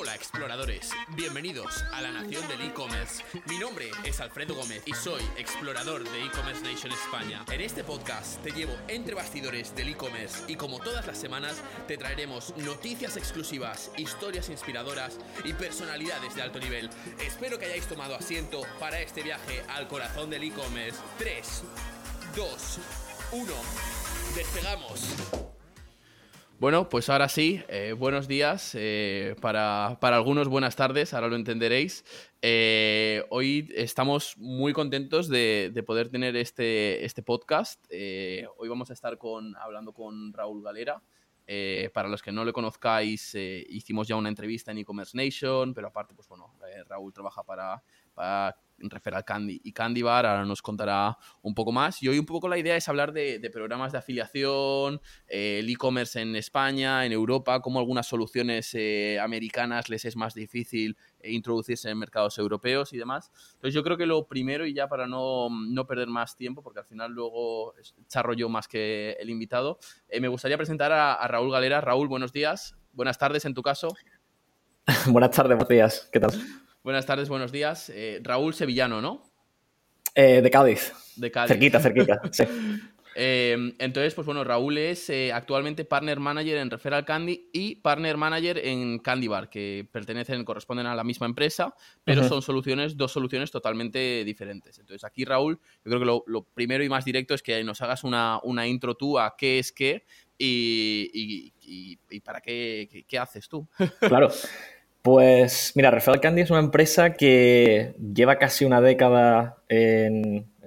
Hola exploradores, bienvenidos a la nación del e-commerce. Mi nombre es Alfredo Gómez y soy explorador de e-commerce Nation España. En este podcast te llevo entre bastidores del e-commerce y como todas las semanas te traeremos noticias exclusivas, historias inspiradoras y personalidades de alto nivel. Espero que hayáis tomado asiento para este viaje al corazón del e-commerce. 3, 2, 1, despegamos. Bueno, pues ahora sí, eh, buenos días, eh, para, algunos buenas tardes, ahora lo entenderéis. Eh, hoy estamos muy contentos de, poder tener este, este podcast. hoy vamos a estar con, hablando con Raúl Galera. para los que no le conozcáis, hicimos ya una entrevista en e-commerce Nation, pero aparte, pues bueno, Raúl trabaja para, para Referral Candy y Candy Bar, ahora nos contará un poco más. Y hoy un poco la idea es hablar de, programas de afiliación, eh, el e-commerce en España, en Europa, cómo algunas soluciones eh, americanas les es más difícil eh, introducirse en mercados europeos y demás. Entonces yo creo que lo primero, y ya para no, perder más tiempo, porque al final luego charro yo más que el invitado, me gustaría presentar a, a Raúl Galera. Raúl, buenos días. Buenas tardes en tu caso. Buenas tardes, días. ¿Qué tal? Buenas tardes, buenos días. Eh, Raúl Sevillano, ¿no? Eh, de Cádiz. De Cádiz. Cerquita, cerquita, sí. Em, entonces, pues bueno, Raúl es eh, actualmente Partner Manager en Referral Candy y Partner Manager en Candy Bar, que pertenecen, corresponden a la misma empresa, pero son soluciones, dos soluciones totalmente diferentes. Entonces, aquí, Raúl, yo creo que lo, primero y más directo es que nos hagas una, una intro tú a qué es qué y, y para qué, qué haces tú. Claro. Pues mira, Referral Candy es una empresa que lleva casi una década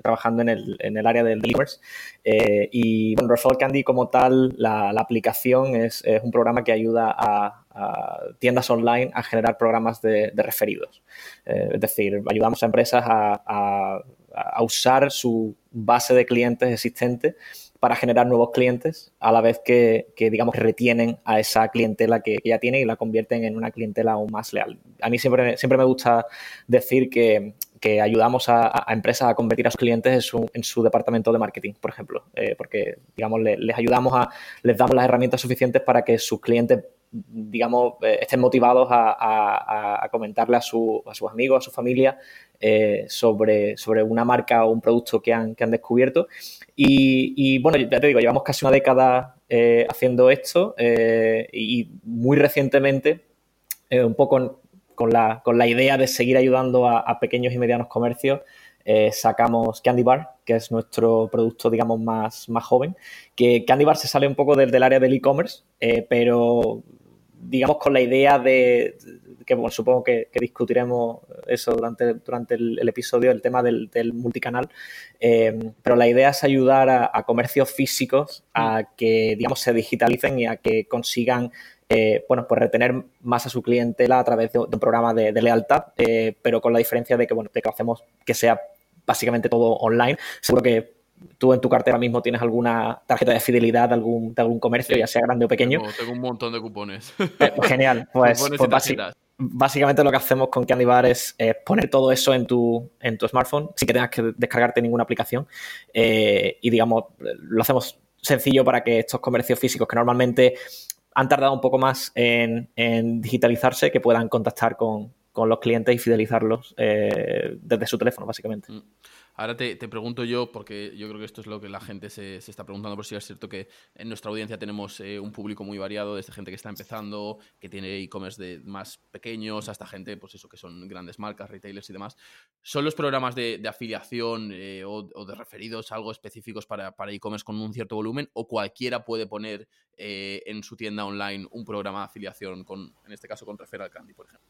trabajando en el, área del e-commerce. Eh, y bueno, Referral Candy como tal, la, aplicación es, un programa que ayuda a, tiendas online a generar programas de, referidos. Eh, es decir, ayudamos a empresas a, a usar su base de clientes existente para generar nuevos clientes, a la vez que, digamos, retienen a esa clientela que, ya tienen y la convierten en una clientela aún más leal. A mí siempre, siempre me gusta decir que, ayudamos a, empresas a convertir a sus clientes en su, departamento de marketing, por ejemplo, eh, porque, digamos, les, ayudamos a, les damos las herramientas suficientes para que sus clientes digamos, eh, estén motivados a, comentarle a, sus amigos, a su familia, eh, sobre, sobre una marca o un producto que han, que han descubierto. Y, bueno, ya te digo, llevamos casi una década haciendo esto y muy recientemente, un poco con la, con la, idea de seguir ayudando a, pequeños y medianos comercios, sacamos Candy Bar, que es nuestro producto, digamos, más, más joven. Que Candy Bar se sale un poco del, del área del e-commerce, pero digamos, con la idea de, que bueno, supongo que, discutiremos eso durante, durante el, episodio, el tema del, multicanal, eh, pero la idea es ayudar a, comercios físicos a mm. que, digamos, se digitalicen y a que consigan eh, bueno, pues retener más a su clientela a través de, un programa de, lealtad, eh, pero con la diferencia de que, bueno, de que hacemos que sea básicamente todo online. Seguro que tú en tu cartera mismo tienes alguna tarjeta de fidelidad de algún, de algún comercio, ya sea grande o pequeño. Tengo, un montón de cupones. Eh, genial. Pues, pues básicamente lo que hacemos con Candy Bar es poner todo eso en tu, en tu smartphone sin que tengas que descargarte ninguna aplicación. Eh, y digamos, lo hacemos sencillo para que estos comercios físicos que normalmente han tardado un poco más en, digitalizarse, que puedan contactar con, los clientes y fidelizarlos eh, desde su teléfono, básicamente. Ahora te, pregunto yo, porque yo creo que esto es lo que la gente se, está preguntando, por si es cierto que en nuestra audiencia tenemos eh, un público muy variado, desde gente que está empezando, que tiene e-commerce de más pequeños, hasta gente, pues eso, que son grandes marcas, retailers y demás. ¿Son los programas de, afiliación eh, o, de referidos algo específicos para, e-commerce con un cierto volumen? ¿O cualquiera puede poner eh, en su tienda online un programa de afiliación, con, en este caso con Referral Candy, por ejemplo?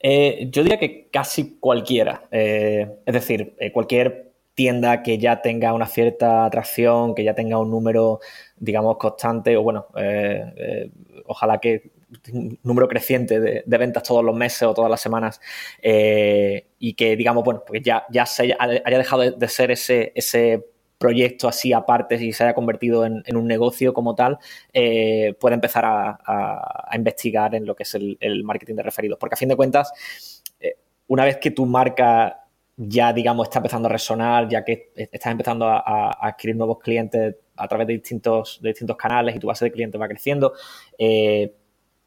yo diría que casi cualquiera. es decir, cualquier tienda que ya tenga una cierta atracción, que ya tenga un número, digamos, constante, o bueno, eh, eh, ojalá que un número creciente de, ventas todos los meses o todas las semanas eh, y que, digamos, bueno, porque ya, ya se haya, dejado de, ser ese, ese proyecto así aparte y se haya convertido en, un negocio como tal, puede empezar a, investigar en lo que es el, marketing de referidos. Porque a fin de cuentas, una vez que tu marca ya, digamos, está empezando a resonar, ya que estás empezando a, adquirir nuevos clientes a través de distintos, de distintos canales y tu base de clientes va creciendo. Eh,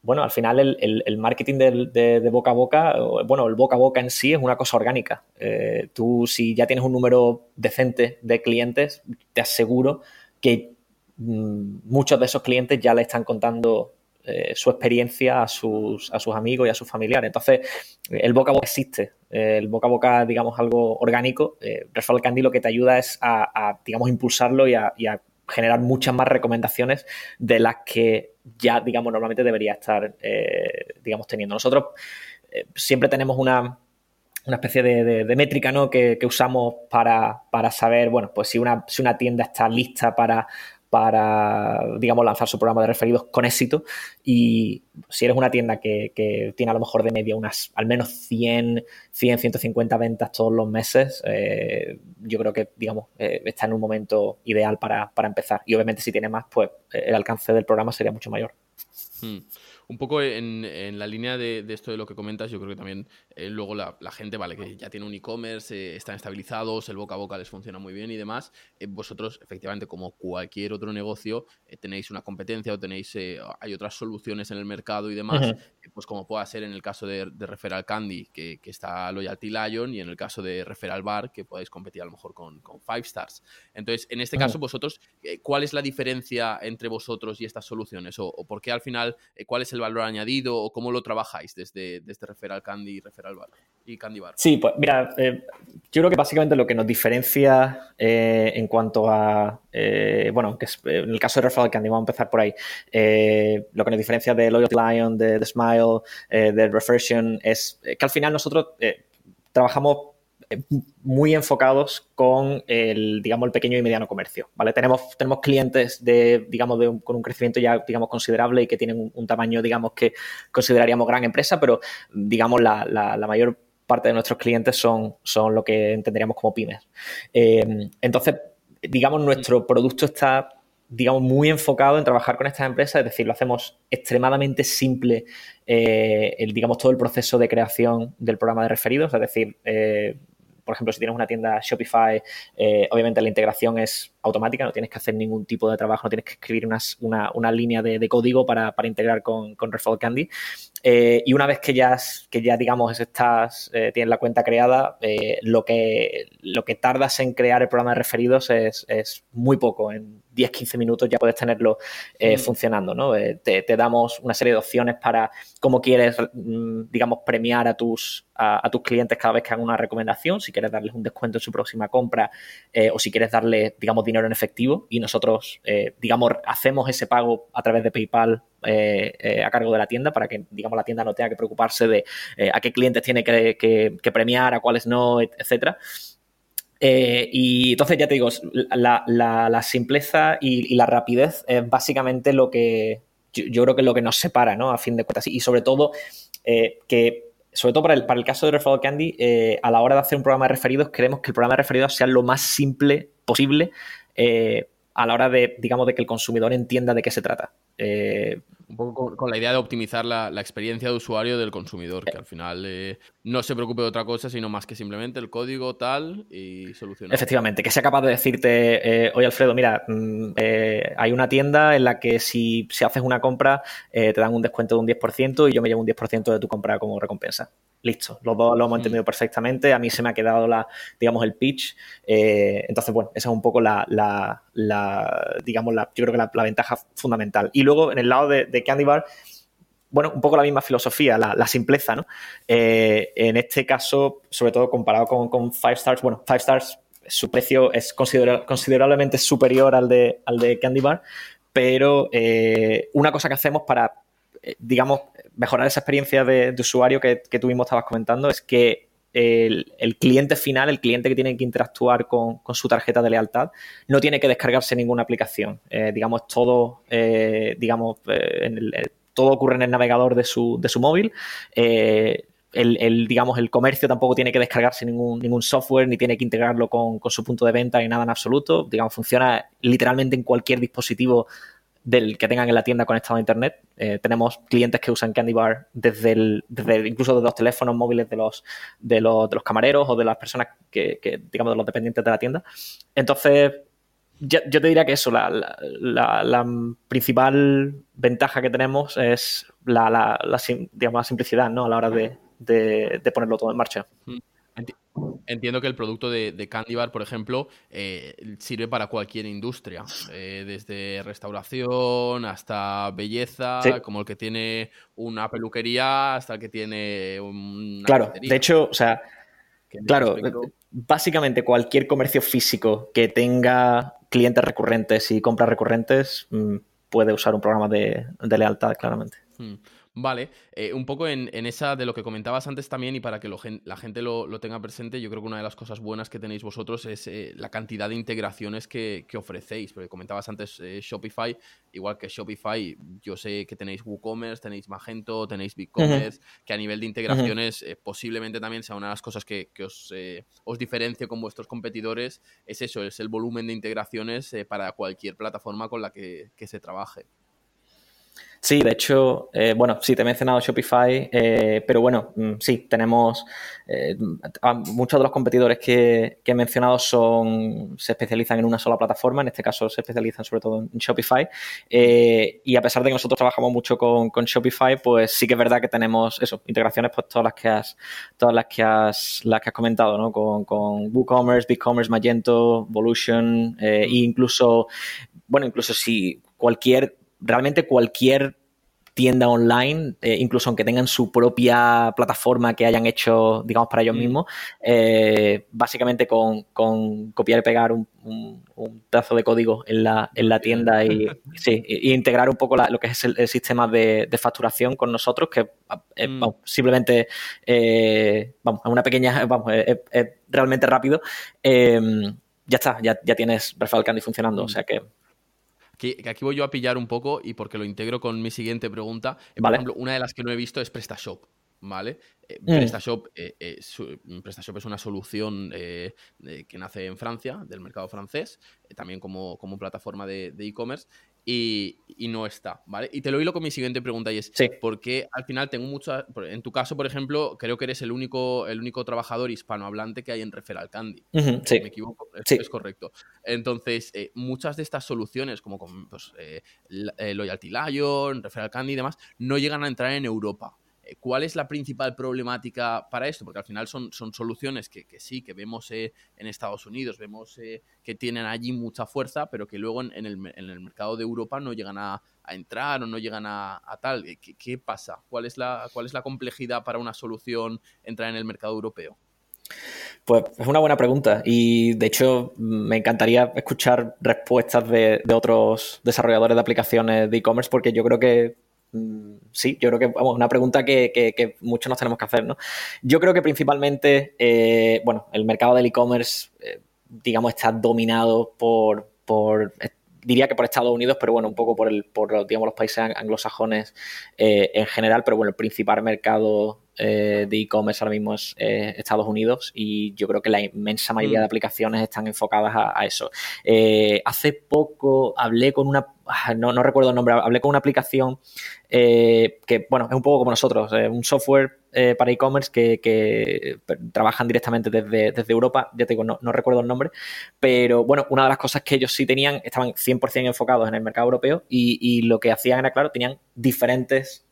bueno, al final el, marketing de, boca a boca, bueno, el boca a boca en sí es una cosa orgánica. Eh, tú si ya tienes un número decente de clientes, te aseguro que mm, muchos de esos clientes ya le están contando eh, su experiencia a sus, a sus amigos y a sus familiares. Entonces, el boca a boca existe. el boca a boca, digamos, algo orgánico. Eh, Referral Candy lo que te ayuda es a, digamos, impulsarlo y a, generar muchas más recomendaciones de las que ya, digamos, normalmente debería estar, eh, digamos, teniendo. Nosotros eh, siempre tenemos una, especie de, métrica ¿no? que, usamos para, para, saber, bueno, pues si una, si una tienda está lista para, para, digamos, lanzar su programa de referidos con éxito. Y si eres una tienda que, tiene a lo mejor de media unas al menos 100, 100 150 ventas todos los meses, eh, yo creo que, digamos, eh, está en un momento ideal para, empezar. Y obviamente si tiene más, pues eh, el alcance del programa sería mucho mayor. Hmm un poco en, la línea de, esto de lo que comentas, yo creo que también eh, luego la, gente, vale, que ya tiene un e-commerce, eh, están estabilizados, el boca a boca les funciona muy bien y demás. Eh, vosotros, efectivamente, como cualquier otro negocio, tenéis una competencia o tenéis, hay otras soluciones en el mercado y demás, pues como pueda ser en el caso de, Referral Candy, que, está Loyalty Lion, y en el caso de Referral Bar, que podéis competir a lo mejor con, Five Stars. Entonces, en este caso, vosotros, ¿cuál es la diferencia entre vosotros y estas soluciones? ¿O, o por qué al final, cuál es el valor añadido o cómo lo trabajáis desde, desde Referral Candy y Referral Bar y Candy Bar? Sí, pues mira, eh, yo creo que básicamente lo que nos diferencia eh, en cuanto a, eh, bueno, que en el caso de Referral Candy, vamos a empezar por ahí, lo que nos diferencia de Loyalty Lion, de, de Smile, de Refersion, es que al final nosotros trabajamos muy enfocados con el, digamos, el pequeño y mediano comercio, ¿vale? Tenemos, tenemos clientes de, digamos, con un crecimiento ya, digamos, considerable y que tienen un, tamaño, digamos, que consideraríamos gran empresa, pero, digamos, la, mayor parte de nuestros clientes son, son lo que entenderíamos como pymes. Eh, entonces, digamos, nuestro producto está digamos, muy enfocado en trabajar con estas empresas, es decir, lo hacemos extremadamente simple, eh, el, digamos, todo el proceso de creación del programa de referidos, es decir, eh, por ejemplo, si tienes una tienda Shopify, eh, obviamente la integración es automática, no tienes que hacer ningún tipo de trabajo, no tienes que escribir una, línea de, código para, integrar con, con Candy. Eh, y una vez que ya, que ya digamos, estás, eh, tienes la cuenta creada, lo, que, lo que tardas en crear el programa de referidos es, es muy poco. En 10-15 minutos ya puedes tenerlo mm. funcionando. ¿no? Te, te, damos una serie de opciones para cómo quieres, mm, digamos, premiar a tus, a, tus clientes cada vez que hagan una recomendación, si quieres darles un descuento en su próxima compra o si quieres darle, digamos, dinero en efectivo y nosotros, eh, digamos, hacemos ese pago a través de PayPal eh, eh, a cargo de la tienda para que, digamos, la tienda no tenga que preocuparse de a qué clientes tiene que, premiar, a cuáles no, etcétera. Y entonces ya te digo, la, simpleza y, la rapidez es básicamente lo que yo, creo que es lo que nos separa, ¿no? A fin de cuentas. Y sobre todo que sobre todo para el, para el caso de Referral Candy, a la hora de hacer un programa de referidos, queremos que el programa de referidos sea lo más simple posible eh, a la hora de, digamos, de que el consumidor entienda de qué se trata. Eh, un poco con, la idea de optimizar la, experiencia de usuario del consumidor, que al final eh, no se preocupe de otra cosa, sino más que simplemente el código tal y solucionar. Efectivamente, que sea capaz de decirte, oye Alfredo, mira, mm, hay una tienda en la que si, si haces una compra te dan un descuento de un 10% y yo me llevo un 10% de tu compra como recompensa listo, los dos lo hemos entendido perfectamente, a mí se me ha quedado la, digamos, el pitch, eh, entonces, bueno, esa es un poco la, digamos, la, yo creo que la, ventaja fundamental. Y luego, en el lado de, de Candy Bar, bueno, un poco la misma filosofía, la, simpleza, ¿no? Eh, en este caso, sobre todo comparado con, Five Stars, bueno, Five Stars, su precio es considerablemente superior al de, al de Candy Bar, pero eh, una cosa que hacemos para digamos, mejorar esa experiencia de, usuario que, tú mismo estabas comentando es que el, cliente final, el cliente que tiene que interactuar con, su tarjeta de lealtad, no tiene que descargarse ninguna aplicación. Eh, digamos, todo, eh, digamos, todo ocurre en el navegador de su, de su móvil. El, digamos, el comercio tampoco tiene que descargarse ningún, ningún software ni tiene que integrarlo con, con, su punto de venta ni nada en absoluto. Digamos, funciona literalmente en cualquier dispositivo del que tengan en la tienda conectado a internet. Eh, tenemos clientes que usan Candy Bar desde, el, desde incluso de los teléfonos móviles de los, de los, de los camareros o de las personas que, digamos, de los dependientes de la tienda. Entonces, yo te diría que eso, la, principal ventaja que tenemos es la, digamos, la simplicidad ¿no? a la hora de, ponerlo todo en marcha. Entiendo que el producto de, de Candy Bar, por ejemplo, eh, sirve para cualquier industria, eh, desde restauración hasta belleza, como el que tiene una peluquería hasta el que tiene un. Claro, de hecho, o sea, claro, básicamente cualquier comercio físico que tenga clientes recurrentes y compras recurrentes mm, puede usar un programa de, lealtad, claramente. Hmm. Vale, eh, un poco en, esa de lo que comentabas antes también y para que la gente lo, tenga presente, yo creo que una de las cosas buenas que tenéis vosotros es eh, la cantidad de integraciones que, ofrecéis, porque comentabas antes eh, Shopify, igual que Shopify, yo sé que tenéis WooCommerce, tenéis Magento, tenéis BigCommerce, que a nivel de integraciones posiblemente también sea una de las cosas que, os, os diferencie con vuestros competidores, es eso, es el volumen de integraciones para cualquier plataforma con la que se trabaje. Sí, de hecho, eh, bueno, sí, te he mencionado Shopify, eh, pero bueno, mm, sí, tenemos eh, muchos de los competidores que, he mencionado son, se especializan en una sola plataforma, en este caso se especializan sobre todo en Shopify, y a pesar de que nosotros trabajamos mucho con, Shopify, pues sí que es verdad que tenemos eso, integraciones, pues todas las que has, todas las que has, las que has comentado, ¿no? Con, con WooCommerce, BigCommerce, Magento, Evolution, e incluso, bueno, incluso si cualquier realmente cualquier tienda online, eh, incluso aunque tengan su propia plataforma que hayan hecho, digamos, para ellos mm. mismos, eh, básicamente con, copiar y pegar un, un, trazo de código en la, en la tienda y, sí, y integrar un poco lo que es el, sistema de, facturación con nosotros, que eh, mm. simplemente, vamos, una pequeña, vamos, es, realmente rápido. ya está, ya, ya tienes Referral Candy funcionando, o sea que aquí voy yo a pillar un poco y porque lo integro con mi siguiente pregunta. Por ejemplo, una de las que no he visto es PrestaShop. ¿Vale? Eh, mm. PrestaShop, eh, eh, PrestaShop, es una solución que nace en Francia, del mercado francés, también como, como plataforma de e-commerce y, no está, ¿vale? Y te lo hilo con mi siguiente pregunta y es, ¿por qué al final tengo muchas, en tu caso, por ejemplo, creo que eres el único, el único trabajador hispanohablante que hay en Referral Candy. sí. Me equivoco, es correcto. Entonces, eh, muchas de estas soluciones, como con pues, eh, eh, Loyalty Lion, Referral Candy y demás, no llegan a entrar en Europa. Eh, ¿Cuál es la principal problemática para esto? Porque al final son, son soluciones que, sí, que vemos eh, en Estados Unidos, vemos eh, que tienen allí mucha fuerza, pero que luego en, el, mercado de Europa no llegan a, entrar o no llegan a, tal. ¿Qué, pasa? ¿Cuál es, la, ¿Cuál es la complejidad para una solución entrar en el mercado europeo? Pues es una buena pregunta y de hecho me encantaría escuchar respuestas de otros desarrolladores de aplicaciones de e-commerce porque yo creo que sí, yo creo que, vamos, una pregunta que, muchos nos tenemos que hacer, ¿no? Yo creo que principalmente, eh, bueno, el mercado del e-commerce, eh, digamos, está dominado por, por, diría que por Estados Unidos, pero bueno, un poco por, el, por digamos, los países anglosajones eh, en general, pero bueno, el principal mercado de e-commerce ahora mismo es Estados Unidos y yo creo que la inmensa mayoría de mm. aplicaciones están enfocadas a, eso. hace poco hablé con una, no, no, recuerdo el nombre, hablé con una aplicación eh, que, bueno, es un poco como nosotros, eh, un software eh, para e-commerce que, trabajan directamente desde, Europa, ya te digo, no, recuerdo el nombre, pero bueno, una de las cosas que ellos sí tenían, estaban 100% enfocados en el mercado europeo y, lo que hacían era, claro, tenían diferentes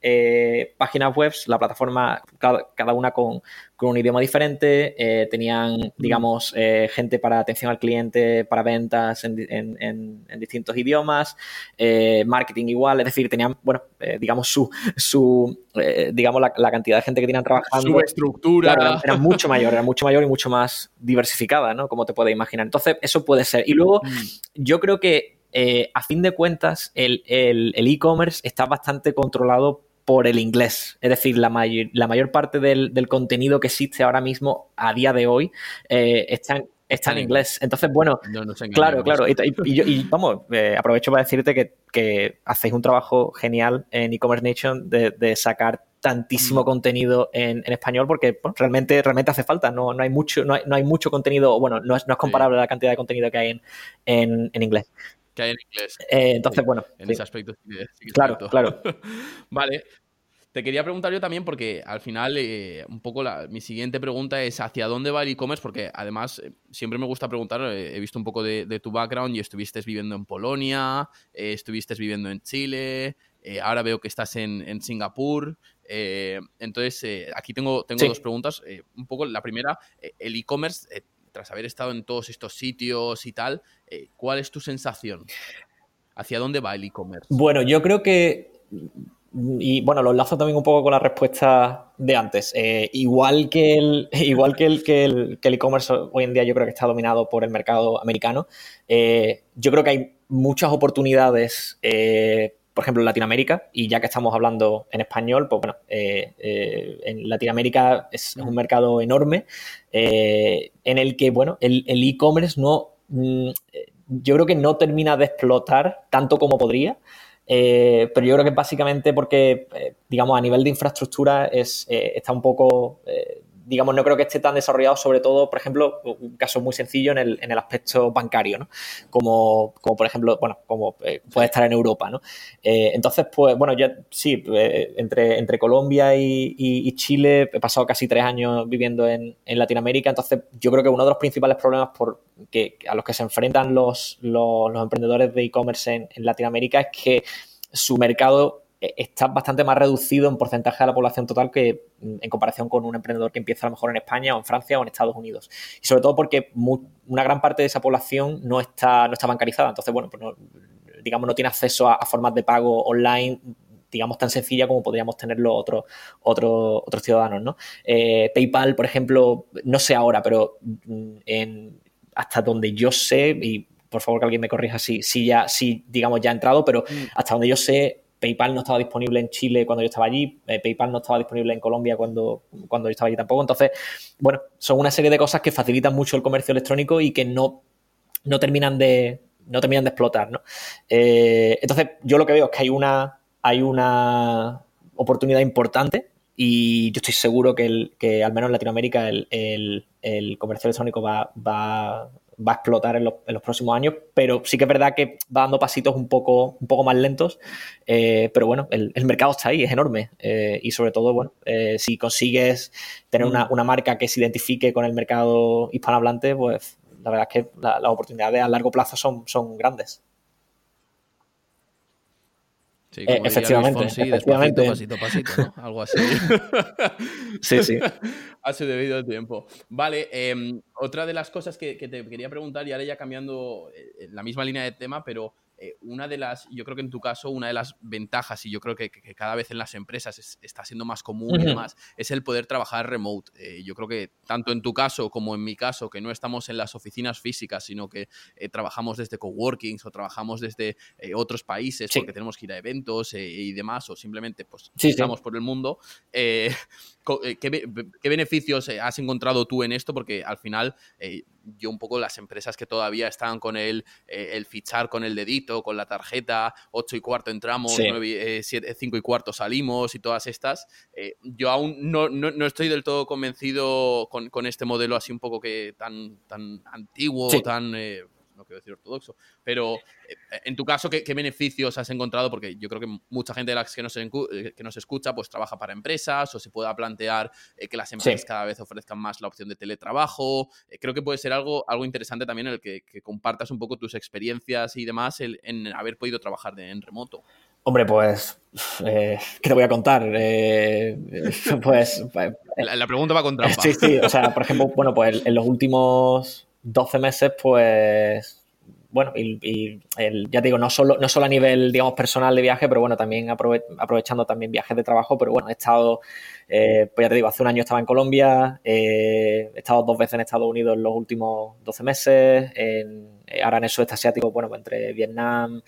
páginas web, la plataforma, cada, una con, un idioma diferente, tenían, mm. digamos, gente para atención al cliente, para ventas en, en distintos idiomas, marketing igual, es decir, tenían, bueno, digamos, su, su eh, digamos, la, cantidad de gente que tienen trabajando. Su estructura. era, mucho mayor, era mucho mayor y mucho más diversificada, ¿no? Como te puedes imaginar. Entonces, eso puede ser. Y luego, mm. yo creo que, eh, a fin de cuentas, el e-commerce está bastante controlado por el inglés. Es decir, la, la mayor parte del, contenido que existe ahora mismo, a día de hoy, eh, está en está en inglés. Entonces, bueno, claro, claro. Y, vamos, eh, aprovecho para decirte que, hacéis un trabajo genial en e-commerce nation de, sacar tantísimo mm. contenido en, español porque realmente, realmente hace falta. No, no, hay mucho, no, hay, mucho contenido, bueno, no es, no es comparable la cantidad de contenido que hay en, en, inglés. Que hay en inglés. Eh, entonces, bueno. En ese aspecto Claro, claro. vale. Te quería preguntar yo también porque al final eh, un poco la, mi siguiente pregunta es hacia dónde va el e-commerce porque además eh, siempre me gusta preguntar, eh, he visto un poco de, tu background y estuviste viviendo en Polonia, estuviste viviendo en Chile, ahora veo que estás en, Singapur. entonces, aquí tengo, tengo dos preguntas. un poco la primera, el e-commerce, tras haber estado en todos estos sitios y tal, ¿cuál es tu sensación? ¿Hacia dónde va el e-commerce? Bueno, yo creo que y bueno, lo enlazo también un poco con la respuesta de antes. Eh, igual que el igual que el que el e-commerce hoy en día yo creo que está dominado por el mercado americano, eh, yo creo que hay muchas oportunidades, eh, por ejemplo, en Latinoamérica, y ya que estamos hablando en español, pues bueno, en Latinoamérica es un mercado enorme en el que, bueno, el e-commerce no, mm, yo creo que no termina de explotar tanto como podría. Eh, pero yo creo que básicamente porque, eh, digamos, a nivel de infraestructura es, eh, está un poco, digamos, no creo que esté tan desarrollado, sobre todo, por ejemplo, un caso muy sencillo en el, en el aspecto bancario, ¿no? Como, como, por ejemplo, bueno, como puede estar en Europa, ¿no? entonces, pues, bueno, ya sí, entre, entre Colombia y, Chile he pasado casi tres años viviendo en, en, Latinoamérica, entonces yo creo que uno de los principales problemas por, que, a los que se enfrentan los, los, emprendedores de e-commerce en, en Latinoamérica es que su mercado eh, está bastante más reducido en porcentaje de la población total que en comparación con un emprendedor que empieza a lo mejor en España o en Francia o en Estados Unidos. Y sobre todo porque una gran parte de esa población no está, no está bancarizada. Entonces, bueno, pues digamos, no tiene acceso a, formas de pago online digamos, tan sencilla como podríamos tenerlo otros otros otros ciudadanos, ¿no? Eh, PayPal, por ejemplo, no sé ahora, pero mm, en, hasta donde yo sé, y por favor que alguien me corrija si, si ya, si digamos ya ha entrado, pero mm. hasta donde yo sé, PayPal no estaba disponible en Chile cuando yo estaba allí, eh, PayPal no estaba disponible en Colombia cuando, cuando yo estaba allí tampoco. Entonces, bueno, son una serie de cosas que facilitan mucho el comercio electrónico y que no, no terminan de no terminan de explotar, ¿no? Eh, entonces, yo lo que veo es que hay una, hay una oportunidad importante y yo estoy seguro que, el, que al menos en Latinoamérica el, el comercio electrónico va, va, va a explotar en los, próximos años, pero sí que es verdad que va dando pasitos un poco, un poco más lentos, eh, pero bueno, el, mercado está ahí, es enorme eh, y sobre todo, bueno, eh, si consigues tener una, marca que se identifique con el mercado hispanohablante, pues la verdad es que las oportunidades a largo plazo son, son grandes. Sí, como efectivamente, efectivamente. pasito, pasito, ¿no? Algo así. sí, sí. Ha sido debido tiempo. Vale, em, otra de las cosas que, que, te quería preguntar, y ahora ya cambiando la misma línea de tema, pero eh, una de las, yo creo que en tu caso, una de las ventajas, y yo creo que, cada vez en las empresas está siendo más común y más, es el poder trabajar remote. Eh, yo creo que tanto en tu caso como en mi caso, que no estamos en las oficinas físicas, sino que eh, trabajamos desde coworkings o trabajamos desde otros países porque tenemos que ir a eventos y demás, o simplemente pues estamos por el mundo. ¿qué, beneficios has encontrado tú en esto? Porque al final yo un poco las empresas que todavía están con el, eh, el fichar con el dedito, con la tarjeta, 8 y cuarto entramos, sí. 5 y cuarto salimos y todas estas, eh, yo aún no, no, estoy del todo convencido con, con, este modelo así un poco que tan, tan antiguo, tan... No quiero decir ortodoxo, pero eh, en tu caso, ¿qué, beneficios has encontrado? Porque yo creo que mucha gente de las que nos, eh, que nos escucha pues trabaja para empresas o se pueda plantear eh, que las empresas cada vez ofrezcan más la opción de teletrabajo. creo que puede ser algo, algo interesante también en el que, compartas un poco tus experiencias y demás en, haber podido trabajar en remoto. Hombre, pues, ¿qué te voy a contar? pues... La, pregunta va con trampa. Sí, sí, o sea, por ejemplo, bueno, pues en los últimos 12 meses, pues, bueno, y, ya te digo, no solo, no solo a nivel, digamos, personal de viaje, pero bueno, también aprovechando también viajes de trabajo, pero bueno, he estado, eh, pues ya te digo, hace un año estaba en Colombia, eh, he estado dos veces en Estados Unidos en los últimos 12 meses, eh, ahora en el sudeste asiático, bueno, pues entre Vietnam,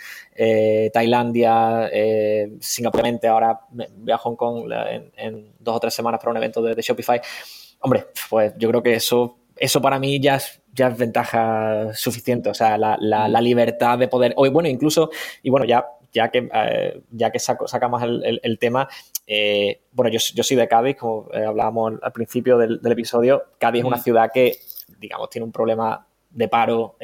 Tailandia, Singapur, ahora voy a Hong Kong en, dos o tres semanas para un evento de, de Shopify. Hombre, pues yo creo que eso eso para mí ya es, ya es ventaja suficiente, o sea, la, la, libertad de poder, o bueno, incluso, y bueno, ya, ya que, eh, ya que saco, sacamos el, el, tema, eh, bueno, yo, yo, soy de Cádiz, como eh, hablábamos al principio del, del, episodio, Cádiz es una ciudad que, digamos, tiene un problema de paro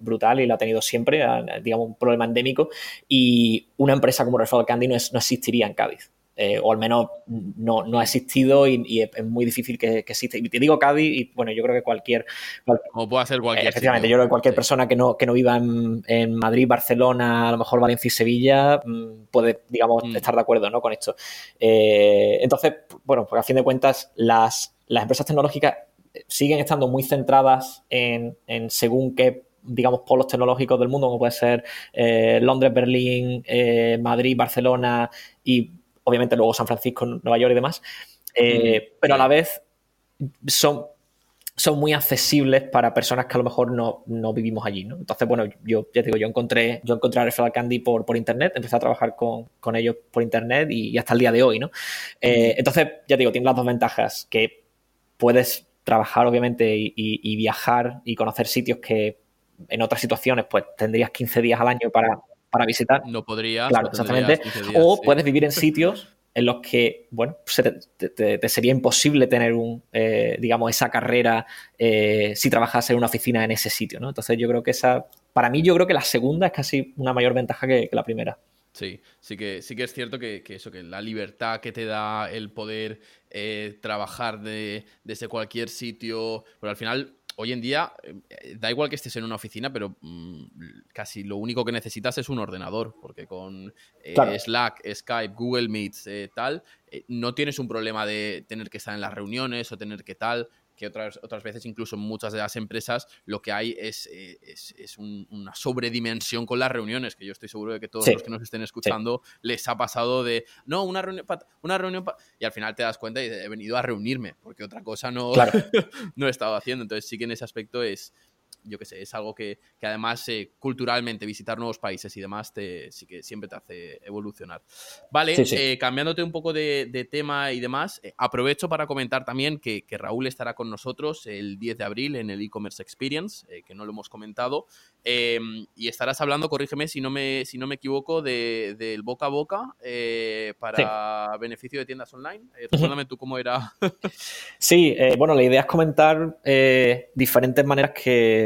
brutal y lo ha tenido siempre, digamos, un problema endémico, y una empresa como Referral Candy no, no existiría en Cádiz. Eh, o al menos no, no ha existido y, es muy difícil que, que, exista. Y te digo Cádiz, y bueno, yo creo que cualquier. o puede ser cualquier. efectivamente, yo creo que cualquier persona que no, que no viva en, Madrid, Barcelona, a lo mejor Valencia y Sevilla, mm, puede, digamos, mm. estar de acuerdo ¿no? con esto. Eh, entonces, bueno, pues a fin de cuentas, las, las empresas tecnológicas siguen estando muy centradas en, en según qué digamos, polos tecnológicos del mundo, como puede ser eh, Londres, Berlín, Madrid, Barcelona y obviamente luego San Francisco, Nueva York y demás, eh, mm, pero a la vez son, son muy accesibles para personas que a lo mejor no, vivimos allí, ¿no? Entonces, bueno, yo ya te digo, yo encontré, yo encontré a Referral Candy por, por internet, empecé a trabajar con, ellos por internet y, hasta el día de hoy, ¿no? Eh, entonces, ya te digo, tiene las dos ventajas, que puedes trabajar, obviamente, y, y, viajar y conocer sitios que en otras situaciones, pues tendrías 15 días al año para, para visitar. No podrías. Claro, exactamente. o puedes vivir en sitios en los que, bueno, te, sería imposible tener un, eh, digamos, esa carrera eh, si trabajas en una oficina en ese sitio, ¿no? Entonces yo creo que esa, para mí yo creo que la segunda es casi una mayor ventaja que, la primera. Sí, sí que, sí que es cierto que, eso, que la libertad que te da el poder eh, trabajar de, desde cualquier sitio, pero al final hoy en día eh, da igual que estés en una oficina, pero mm, casi lo único que necesitas es un ordenador, porque con eh, Slack, Skype, Google Meets, eh, tal, no tienes un problema de tener que estar en las reuniones o tener que tal que otras, otras veces incluso en muchas de las empresas lo que hay es, eh, es, una sobredimensión con las reuniones, que yo estoy seguro de que todos los que nos estén escuchando les ha pasado de, no, una reunión, una reunión y al final te das cuenta y he venido a reunirme, porque otra cosa no, no he estado haciendo. Entonces sí que en ese aspecto es, yo qué sé, es algo que, además eh, culturalmente visitar nuevos países y demás te, sí que siempre te hace evolucionar. Vale, eh, cambiándote un poco de, tema y demás, eh, aprovecho para comentar también que, Raúl estará con nosotros el 10 de abril en el e-commerce experience, que no lo hemos comentado, em, y estarás hablando, corrígeme si no me, si no me equivoco, del boca a boca para beneficio de tiendas online. recuérdame tú cómo era. sí, bueno, la idea es comentar diferentes maneras que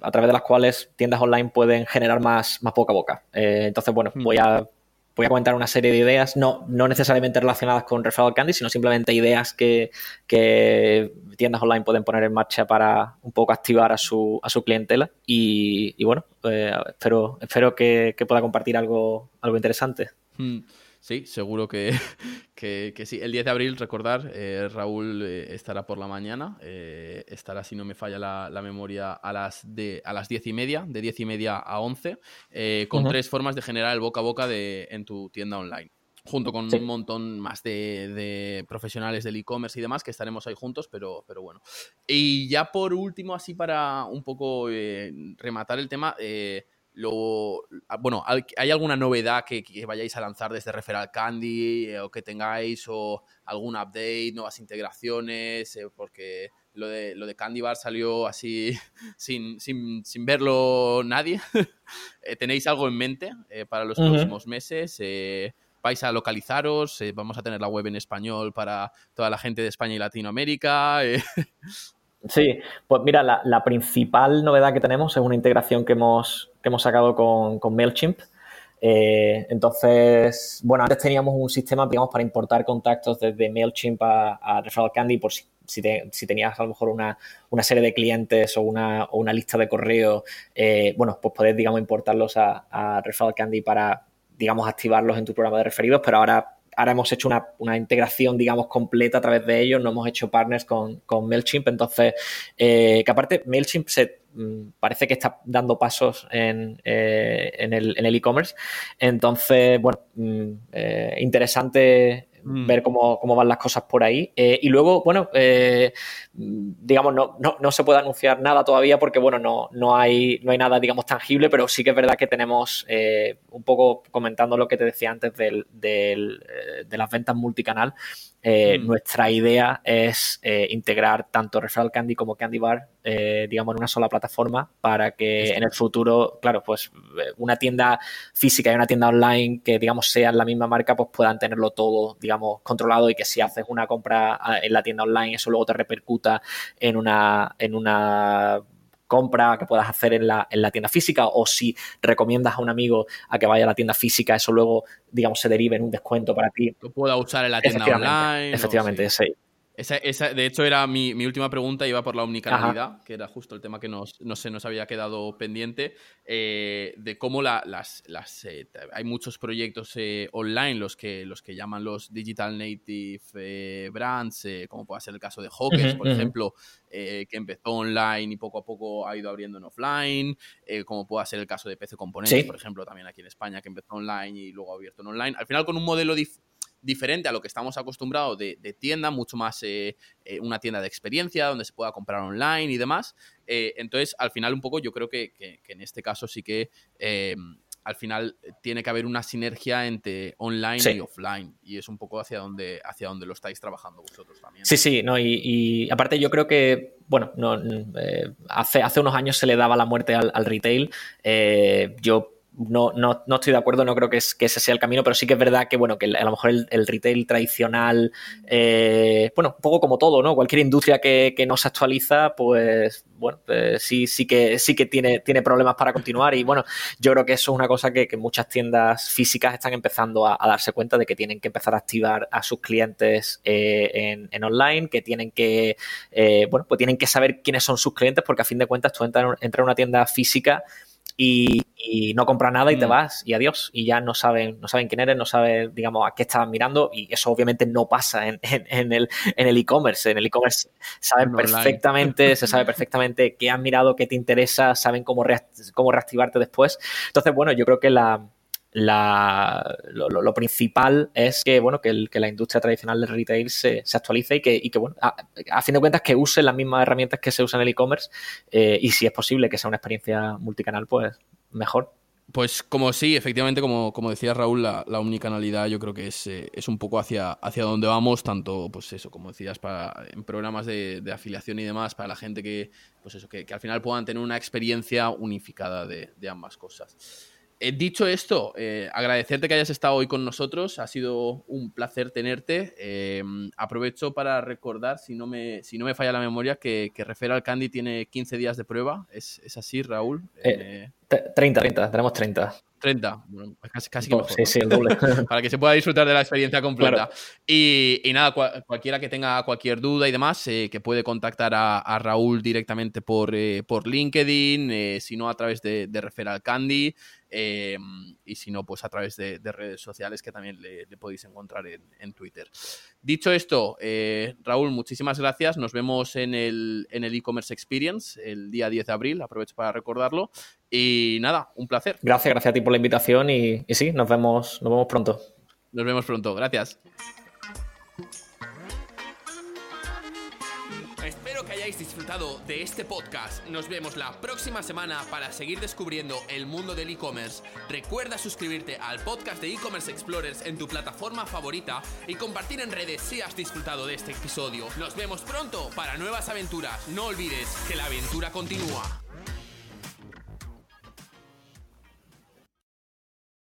a través de las cuales tiendas online pueden generar más, más boca a boca. Eh, entonces, bueno, voy a, voy a comentar una serie de ideas, no, no necesariamente relacionadas con Referral Candy, sino simplemente ideas que, tiendas online pueden poner en marcha para un poco activar a su, a su clientela. Y, bueno, eh, espero, espero que, pueda compartir algo, algo interesante. Hmm. Sí, seguro que, que, sí. El 10 de abril, recordar, eh, Raúl eh, estará por la mañana. Eh, estará, si no me falla la, memoria, a las, de, a las 10 y media, de 10 y media a 11, con tres formas de generar el boca a boca de, en tu tienda online junto con un montón más de, profesionales del e-commerce y demás, que estaremos ahí juntos, pero, pero bueno. Y ya por último, así para un poco rematar el tema, lo, ah, bueno, ¿hay alguna novedad que, vayáis a lanzar desde Referral Candy eh, o que tengáis o algún update, nuevas integraciones? Eh, porque lo de, lo de Candy Bar salió así sin, verlo nadie. Eh, ¿Tenéis algo en mente para los próximos meses? vais a localizaros, vamos a tener la web en español para toda la gente de España y Latinoamérica. Sí, pues mira, la, principal novedad que tenemos es una integración que hemos, que hemos sacado con, con MailChimp. Eh, entonces, bueno, antes teníamos un sistema, digamos, para importar contactos desde MailChimp a, Referral Candy por si, si, tenías a lo mejor una, serie de clientes o una, o una lista de correo, eh, bueno, pues podés, digamos, importarlos a, a Referral Candy para, digamos, activarlos en tu programa de referidos, pero ahora ahora hemos hecho una, integración, digamos, completa a través de ellos, no hemos hecho partners con, con MailChimp, entonces, eh, que aparte MailChimp se, mm, parece que está dando pasos en, eh, en el e-commerce, entonces, bueno, mm, eh, interesante Mm. ver cómo, van las cosas por ahí. Eh, y luego, bueno, eh, digamos, no, no, se puede anunciar nada todavía porque, bueno, no, no, hay, no hay nada, digamos, tangible, pero sí que es verdad que tenemos, eh, un poco comentando lo que te decía antes del, de las ventas multicanal, mm. nuestra idea es integrar tanto Referral Candy como Candy Bar, digamos, en una sola plataforma para que en el futuro, claro, pues una tienda física y una tienda online que, digamos, sean la misma marca, pues puedan tenerlo todo, digamos, controlado y que si haces una compra ah, en la tienda online, eso luego te repercuta en una, en una compra que puedas hacer en la, en la tienda física o si recomiendas a un amigo a que vaya a la tienda física, eso luego, digamos, se derive en un descuento para ti. Lo pueda usar en la tienda online. Efectivamente, sí. Esa, de hecho, era mi, última pregunta, iba por la omnicanalidad, que era justo el tema que nos, no se nos había quedado pendiente, eh, de cómo las, las eh, hay muchos proyectos eh, online, los que, los que llaman los Digital Native Brands, como puede ser el caso de Hawkers, por ejemplo, que empezó online y poco a poco ha ido abriendo en offline, como puede ser el caso de PC Componentes, por ejemplo, también aquí en España, que empezó online y luego ha abierto en online. Al final, con un modelo diferente diferente a lo que estamos acostumbrados de, tienda, mucho más eh, eh, una tienda de experiencia donde se pueda comprar online y demás. Eh, entonces, al final, un poco yo creo que, en este caso sí que al final tiene que haber una sinergia entre online y offline. Y es un poco hacia donde, hacia donde lo estáis trabajando vosotros también. Sí, sí, no, y, aparte yo creo que, bueno, no, hace, hace unos años se le daba la muerte al, al retail. yo no, no, no, estoy de acuerdo, no creo que, es, que, ese sea el camino, pero sí que es verdad que, bueno, que a lo mejor el, retail tradicional, eh, bueno, un poco como todo, ¿no? Cualquier industria que, no se actualiza, pues, bueno, pues sí, sí que, sí que tiene, tiene problemas para continuar y, bueno, yo creo que eso es una cosa que, muchas tiendas físicas están empezando a, darse cuenta de que tienen que empezar a activar a sus clientes eh, en, online, que tienen que, eh, bueno, pues tienen que saber quiénes son sus clientes porque a fin de cuentas tú entras, entras en una tienda física y, no compra nada y te mm. vas y adiós. Y ya no saben, no saben quién eres, no saben, digamos, a qué estás mirando y eso obviamente no pasa en, en, el en el e-commerce. En el e-commerce saben perfectamente, se sabe perfectamente qué has mirado, qué te interesa, saben cómo, cómo reactivarte después. Entonces, bueno, yo creo que la, la, lo, principal es que, bueno, que, la industria tradicional del retail se, actualice y que, y que bueno, a, fin de cuentas que use las mismas herramientas que se usan en el e-commerce eh, y si es posible que sea una experiencia multicanal, pues mejor. Pues como sí, efectivamente, como, como decía Raúl, la, la yo creo que es, eh, es, un poco hacia, hacia donde vamos, tanto, pues eso, como decías, para, en programas de, afiliación y demás, para la gente que, pues eso, que, al final puedan tener una experiencia unificada de, de ambas cosas. Eh, dicho esto, eh, agradecerte que hayas estado hoy con nosotros. Ha sido un placer tenerte. Eh, aprovecho para recordar, si no me, si no me falla la memoria, que, que Referral Candy tiene 15 días de prueba. ¿Es, así, Raúl? 30, 30, tenemos 30. 30, bueno, pues casi, casi que mejor, Sí, sí, el doble. Para que se pueda disfrutar de la experiencia completa. Y, nada, cualquiera que tenga cualquier duda y demás, que puede contactar a, Raúl directamente por, por LinkedIn, si no a través de, de Referral Candy. Em, y si no, pues a través de, redes sociales que también le, podéis encontrar en, Twitter. Dicho esto, eh, Raúl, muchísimas gracias. Nos vemos en el e-commerce experience el día 10 de abril. Aprovecho para recordarlo. Y nada, un placer. Gracias, gracias a ti por la invitación y, y sí, nos vemos, nos vemos pronto. Nos vemos pronto. Gracias. Disfrutado de este podcast. Nos vemos la próxima semana para seguir descubriendo el mundo del e-commerce. Recuerda suscribirte al podcast de e-commerce explorers en tu plataforma favorita y compartir en redes si has disfrutado de este episodio. Nos vemos pronto para nuevas aventuras. No olvides que la aventura continúa.